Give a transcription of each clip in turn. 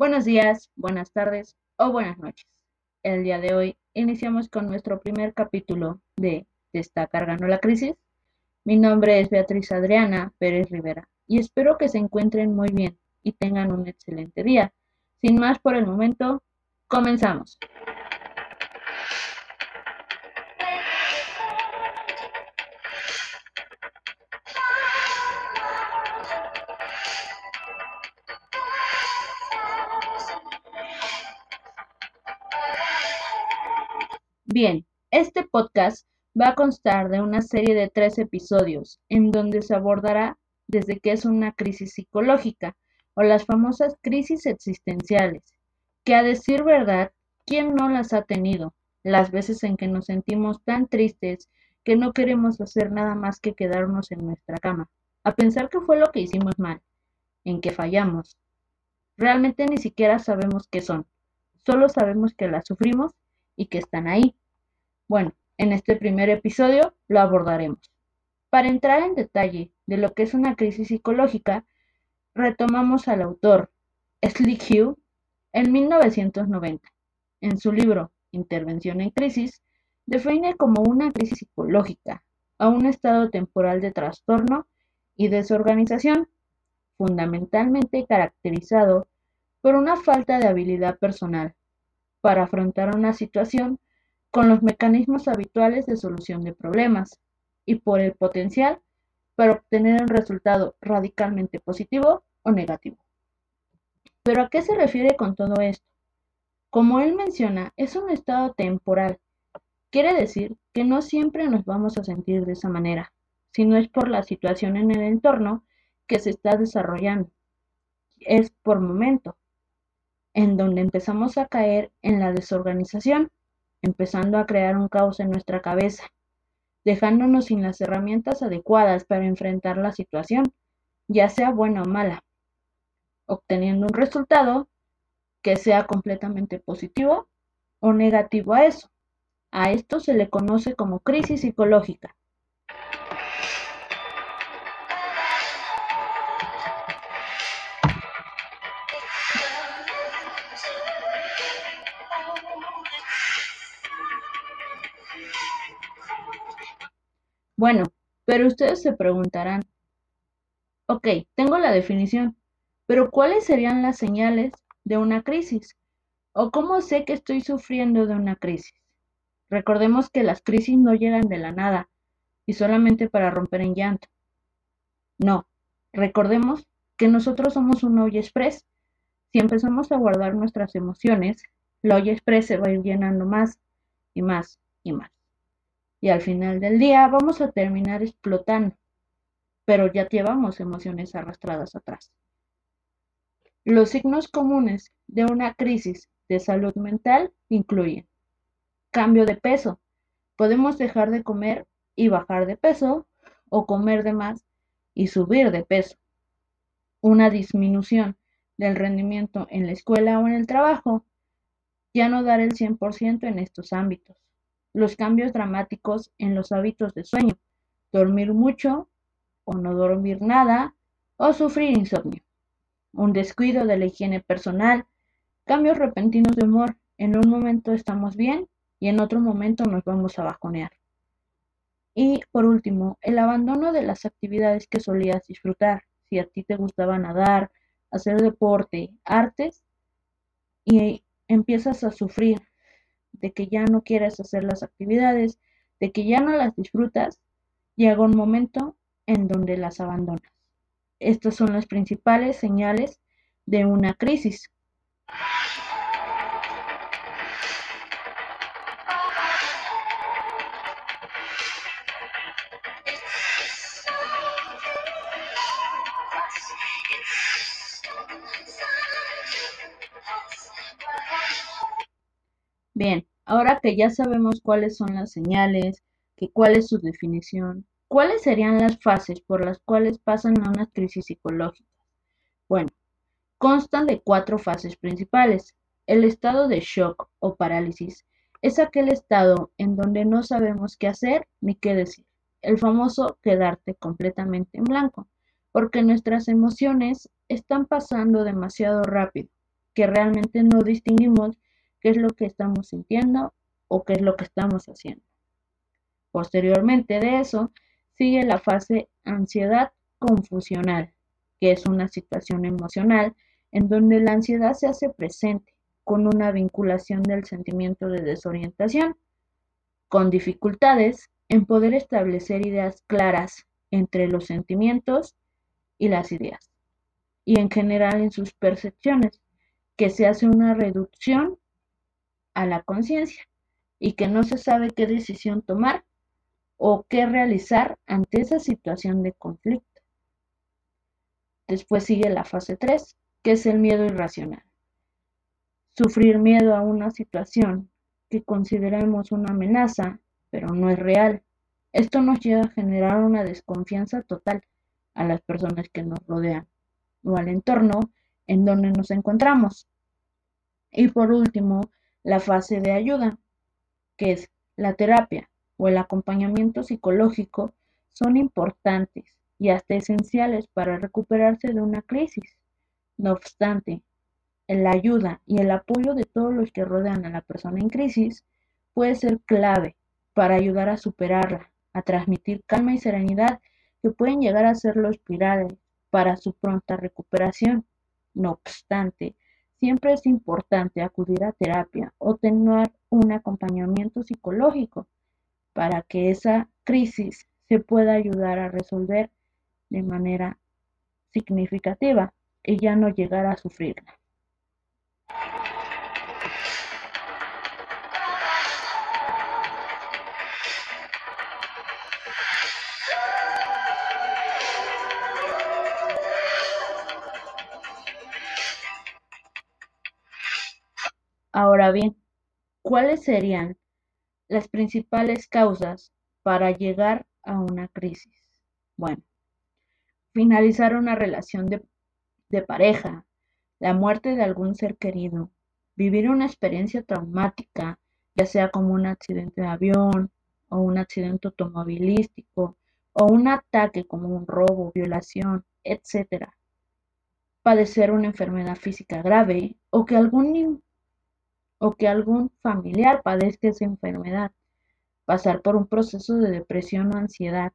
Buenos días, buenas tardes o buenas noches. El día de hoy iniciamos con nuestro primer capítulo de ¿Te está cargando la crisis? Mi nombre es Beatriz Adriana Pérez Rivera y espero que se encuentren muy bien y tengan un excelente día. Sin más por el momento, comenzamos. Bien, este podcast va a constar de una serie de tres episodios en donde se abordará desde qué es una crisis psicológica o las famosas crisis existenciales, que a decir verdad, ¿quién no las ha tenido? Las veces en que nos sentimos tan tristes que no queremos hacer nada más que quedarnos en nuestra cama, a pensar que fue lo que hicimos mal, en que fallamos. Realmente ni siquiera sabemos qué son, solo sabemos que las sufrimos y que están ahí. Bueno, en este primer episodio lo abordaremos. Para entrar en detalle de lo que es una crisis psicológica, retomamos al autor Slick Hugh en 1990. En su libro Intervención en crisis, define como una crisis psicológica a un estado temporal de trastorno y desorganización, fundamentalmente caracterizado por una falta de habilidad personal para afrontar una situación con los mecanismos habituales de solución de problemas y por el potencial para obtener un resultado radicalmente positivo o negativo. Pero ¿a qué se refiere con todo esto? Como él menciona, es un estado temporal. Quiere decir que no siempre nos vamos a sentir de esa manera, sino es por la situación en el entorno que se está desarrollando. Es por momento, en donde empezamos a caer en la desorganización empezando a crear un caos en nuestra cabeza, dejándonos sin las herramientas adecuadas para enfrentar la situación, ya sea buena o mala, obteniendo un resultado que sea completamente positivo o negativo a eso. A esto se le conoce como crisis psicológica. Bueno, pero ustedes se preguntarán, ok, tengo la definición, pero ¿cuáles serían las señales de una crisis? ¿O cómo sé que estoy sufriendo de una crisis? Recordemos que las crisis no llegan de la nada y solamente para romper en llanto. No, recordemos que nosotros somos un olla express. Si empezamos a guardar nuestras emociones, la olla express se va a ir llenando más y más y más y al final del día vamos a terminar explotando, pero ya llevamos emociones arrastradas atrás. Los signos comunes de una crisis de salud mental incluyen cambio de peso. Podemos dejar de comer y bajar de peso o comer de más y subir de peso. Una disminución del rendimiento en la escuela o en el trabajo. Ya no dar el 100% en estos ámbitos los cambios dramáticos en los hábitos de sueño, dormir mucho o no dormir nada o sufrir insomnio, un descuido de la higiene personal, cambios repentinos de humor, en un momento estamos bien y en otro momento nos vamos a bajonear. Y por último, el abandono de las actividades que solías disfrutar. Si a ti te gustaba nadar, hacer deporte, artes, y empiezas a sufrir de que ya no quieres hacer las actividades, de que ya no las disfrutas, llega un momento en donde las abandonas. Estas son las principales señales de una crisis. Bien, Ahora que ya sabemos cuáles son las señales, que cuál es su definición, ¿cuáles serían las fases por las cuales pasan a una crisis psicológica? Bueno, constan de cuatro fases principales. El estado de shock o parálisis es aquel estado en donde no sabemos qué hacer ni qué decir. El famoso quedarte completamente en blanco, porque nuestras emociones están pasando demasiado rápido que realmente no distinguimos qué es lo que estamos sintiendo o qué es lo que estamos haciendo. Posteriormente de eso, sigue la fase ansiedad confusional, que es una situación emocional en donde la ansiedad se hace presente con una vinculación del sentimiento de desorientación, con dificultades en poder establecer ideas claras entre los sentimientos y las ideas, y en general en sus percepciones, que se hace una reducción a la conciencia y que no se sabe qué decisión tomar o qué realizar ante esa situación de conflicto. Después sigue la fase 3, que es el miedo irracional. Sufrir miedo a una situación que consideremos una amenaza, pero no es real. Esto nos lleva a generar una desconfianza total a las personas que nos rodean o al entorno en donde nos encontramos. Y por último, la fase de ayuda, que es la terapia o el acompañamiento psicológico, son importantes y hasta esenciales para recuperarse de una crisis. No obstante, la ayuda y el apoyo de todos los que rodean a la persona en crisis puede ser clave para ayudar a superarla, a transmitir calma y serenidad que pueden llegar a ser los pilares para su pronta recuperación. No obstante, siempre es importante acudir a terapia o tener un acompañamiento psicológico para que esa crisis se pueda ayudar a resolver de manera significativa y ya no llegar a sufrirla. Bien, ¿cuáles serían las principales causas para llegar a una crisis? Bueno, finalizar una relación de, de pareja, la muerte de algún ser querido, vivir una experiencia traumática, ya sea como un accidente de avión o un accidente automovilístico o un ataque como un robo, violación, etc. Padecer una enfermedad física grave o que algún o que algún familiar padezca esa enfermedad, pasar por un proceso de depresión o ansiedad,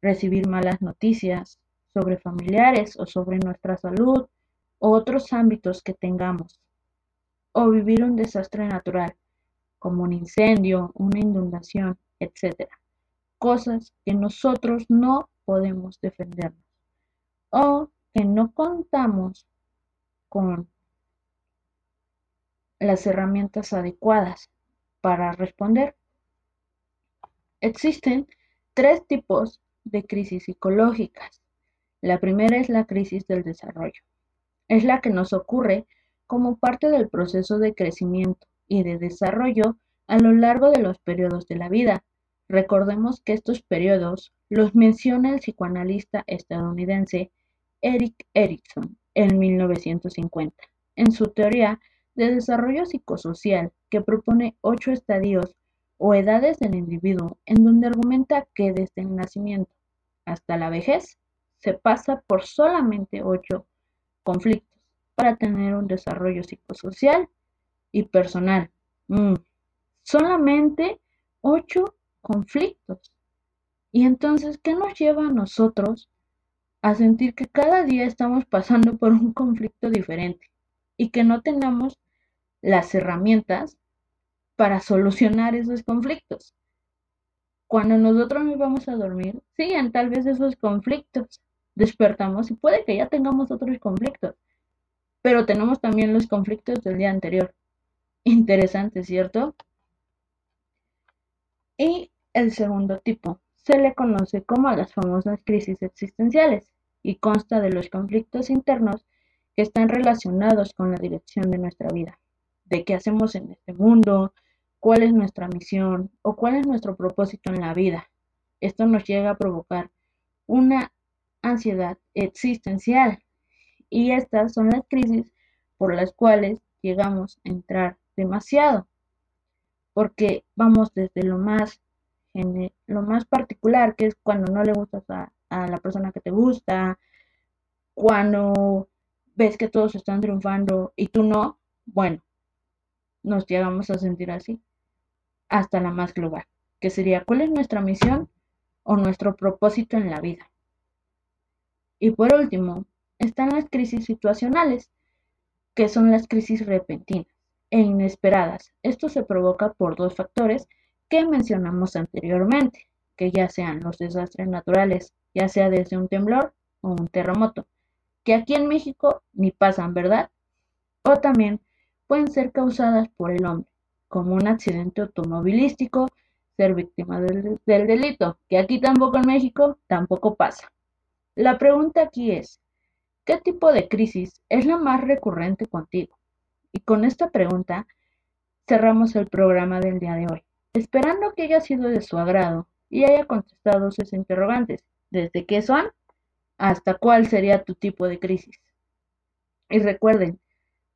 recibir malas noticias sobre familiares o sobre nuestra salud o otros ámbitos que tengamos, o vivir un desastre natural, como un incendio, una inundación, etc. Cosas que nosotros no podemos defendernos o que no contamos con las herramientas adecuadas para responder. Existen tres tipos de crisis psicológicas. La primera es la crisis del desarrollo. Es la que nos ocurre como parte del proceso de crecimiento y de desarrollo a lo largo de los periodos de la vida. Recordemos que estos periodos los menciona el psicoanalista estadounidense Eric Erickson en 1950 en su teoría de desarrollo psicosocial que propone ocho estadios o edades del individuo en donde argumenta que desde el nacimiento hasta la vejez se pasa por solamente ocho conflictos para tener un desarrollo psicosocial y personal. Mm, solamente ocho conflictos. Y entonces, ¿qué nos lleva a nosotros a sentir que cada día estamos pasando por un conflicto diferente y que no tengamos las herramientas para solucionar esos conflictos. Cuando nosotros nos vamos a dormir, siguen tal vez esos conflictos. Despertamos y puede que ya tengamos otros conflictos, pero tenemos también los conflictos del día anterior. Interesante, ¿cierto? Y el segundo tipo se le conoce como las famosas crisis existenciales y consta de los conflictos internos que están relacionados con la dirección de nuestra vida de qué hacemos en este mundo, cuál es nuestra misión o cuál es nuestro propósito en la vida. Esto nos llega a provocar una ansiedad existencial y estas son las crisis por las cuales llegamos a entrar demasiado porque vamos desde lo más lo más particular que es cuando no le gustas a, a la persona que te gusta cuando ves que todos están triunfando y tú no, bueno, nos llegamos a sentir así. Hasta la más global, que sería cuál es nuestra misión o nuestro propósito en la vida. Y por último, están las crisis situacionales, que son las crisis repentinas e inesperadas. Esto se provoca por dos factores que mencionamos anteriormente, que ya sean los desastres naturales, ya sea desde un temblor o un terremoto, que aquí en México ni pasan, ¿verdad? O también pueden ser causadas por el hombre, como un accidente automovilístico, ser víctima del, del delito, que aquí tampoco en México tampoco pasa. La pregunta aquí es, ¿qué tipo de crisis es la más recurrente contigo? Y con esta pregunta cerramos el programa del día de hoy, esperando que haya sido de su agrado y haya contestado sus interrogantes, desde qué son hasta cuál sería tu tipo de crisis. Y recuerden,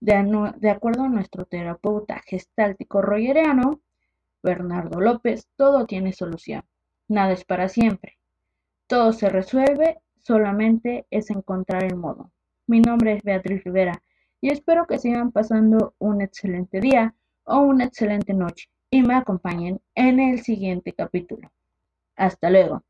de, acuerdo a nuestro terapeuta gestáltico rogeriano, Bernardo López, todo tiene solución. Nada es para siempre. Todo se resuelve, solamente es encontrar el modo. Mi nombre es Beatriz Rivera y espero que sigan pasando un excelente día o una excelente noche y me acompañen en el siguiente capítulo. Hasta luego.